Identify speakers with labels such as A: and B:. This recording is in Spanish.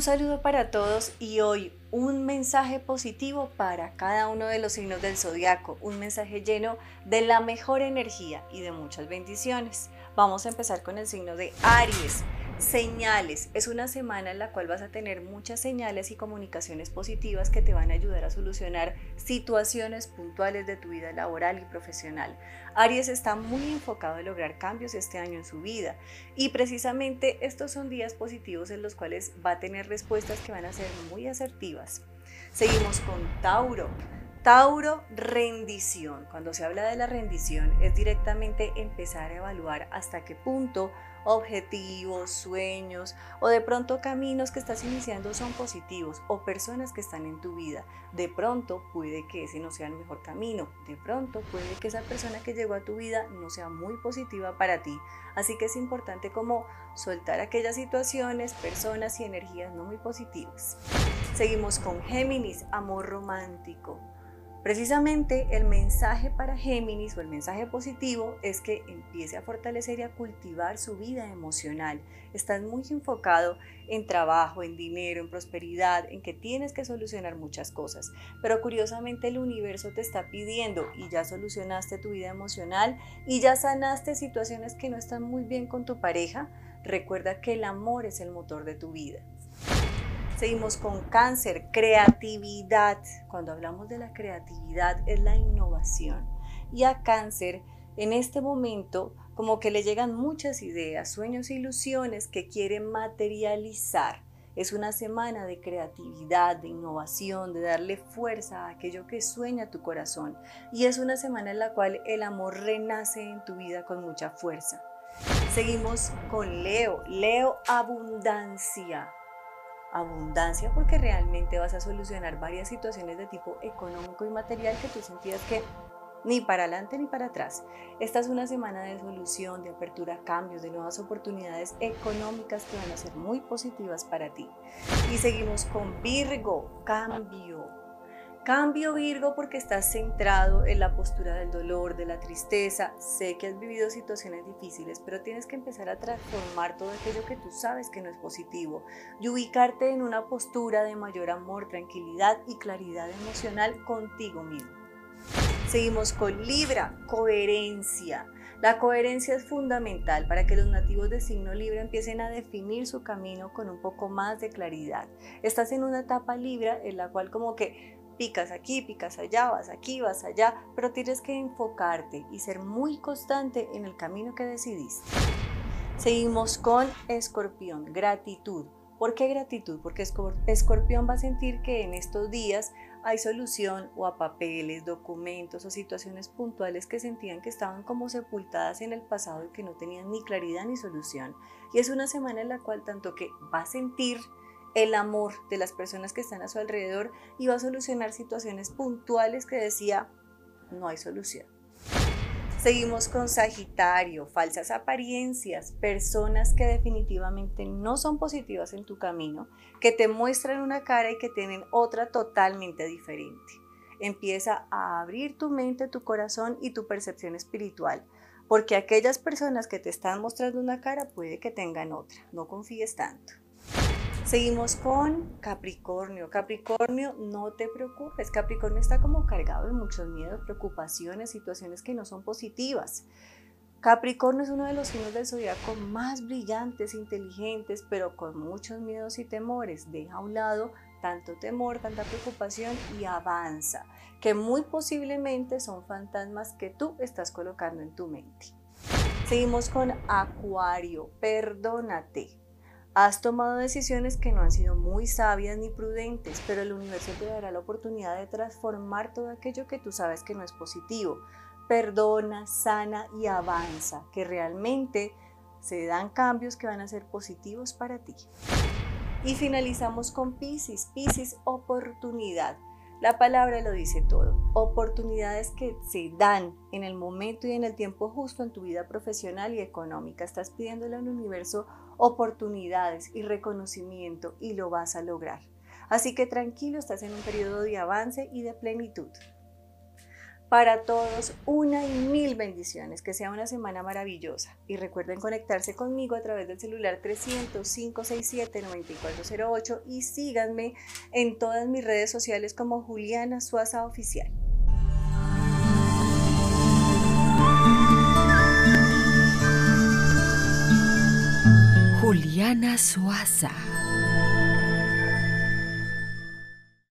A: Un saludo para todos y hoy un mensaje positivo para cada uno de los signos del zodiaco, un mensaje lleno de la mejor energía y de muchas bendiciones. Vamos a empezar con el signo de Aries. Señales. Es una semana en la cual vas a tener muchas señales y comunicaciones positivas que te van a ayudar a solucionar situaciones puntuales de tu vida laboral y profesional. Aries está muy enfocado en lograr cambios este año en su vida y precisamente estos son días positivos en los cuales va a tener respuestas que van a ser muy asertivas. Seguimos con Tauro. Tauro, rendición. Cuando se habla de la rendición es directamente empezar a evaluar hasta qué punto objetivos, sueños o de pronto caminos que estás iniciando son positivos o personas que están en tu vida. De pronto puede que ese no sea el mejor camino. De pronto puede que esa persona que llegó a tu vida no sea muy positiva para ti. Así que es importante como soltar aquellas situaciones, personas y energías no muy positivas. Seguimos con Géminis, amor romántico. Precisamente el mensaje para Géminis o el mensaje positivo es que empiece a fortalecer y a cultivar su vida emocional. Estás muy enfocado en trabajo, en dinero, en prosperidad, en que tienes que solucionar muchas cosas. Pero curiosamente el universo te está pidiendo y ya solucionaste tu vida emocional y ya sanaste situaciones que no están muy bien con tu pareja. Recuerda que el amor es el motor de tu vida. Seguimos con cáncer, creatividad. Cuando hablamos de la creatividad es la innovación. Y a cáncer, en este momento, como que le llegan muchas ideas, sueños e ilusiones que quiere materializar. Es una semana de creatividad, de innovación, de darle fuerza a aquello que sueña tu corazón. Y es una semana en la cual el amor renace en tu vida con mucha fuerza. Seguimos con Leo. Leo, abundancia abundancia porque realmente vas a solucionar varias situaciones de tipo económico y material que tú sentías que ni para adelante ni para atrás. Esta es una semana de solución, de apertura a cambios, de nuevas oportunidades económicas que van a ser muy positivas para ti. Y seguimos con Virgo, cambio. Cambio Virgo porque estás centrado en la postura del dolor, de la tristeza. Sé que has vivido situaciones difíciles, pero tienes que empezar a transformar todo aquello que tú sabes que no es positivo y ubicarte en una postura de mayor amor, tranquilidad y claridad emocional contigo mismo. Seguimos con Libra, coherencia. La coherencia es fundamental para que los nativos de signo Libra empiecen a definir su camino con un poco más de claridad. Estás en una etapa Libra en la cual como que picas aquí, picas allá, vas aquí, vas allá, pero tienes que enfocarte y ser muy constante en el camino que decidiste. Seguimos con escorpión, gratitud. ¿Por qué gratitud? Porque escorpión va a sentir que en estos días hay solución o a papeles, documentos o situaciones puntuales que sentían que estaban como sepultadas en el pasado y que no tenían ni claridad ni solución. Y es una semana en la cual tanto que va a sentir el amor de las personas que están a su alrededor y va a solucionar situaciones puntuales que decía no hay solución. Seguimos con Sagitario, falsas apariencias, personas que definitivamente no son positivas en tu camino, que te muestran una cara y que tienen otra totalmente diferente. Empieza a abrir tu mente, tu corazón y tu percepción espiritual, porque aquellas personas que te están mostrando una cara puede que tengan otra, no confíes tanto. Seguimos con Capricornio. Capricornio, no te preocupes. Capricornio está como cargado de muchos miedos, preocupaciones, situaciones que no son positivas. Capricornio es uno de los signos del zodiaco más brillantes, inteligentes, pero con muchos miedos y temores. Deja a un lado tanto temor, tanta preocupación y avanza, que muy posiblemente son fantasmas que tú estás colocando en tu mente. Seguimos con Acuario, perdónate. Has tomado decisiones que no han sido muy sabias ni prudentes, pero el universo te dará la oportunidad de transformar todo aquello que tú sabes que no es positivo. Perdona, sana y avanza, que realmente se dan cambios que van a ser positivos para ti. Y finalizamos con Pisces. Pisces, oportunidad. La palabra lo dice todo. Oportunidades que se dan en el momento y en el tiempo justo en tu vida profesional y económica. Estás pidiéndole al universo oportunidades y reconocimiento y lo vas a lograr. Así que tranquilo, estás en un periodo de avance y de plenitud. Para todos, una y mil bendiciones. Que sea una semana maravillosa. Y recuerden conectarse conmigo a través del celular 300-567-9408 y síganme en todas mis redes sociales como Juliana Suaza Oficial.
B: Juliana Suaza.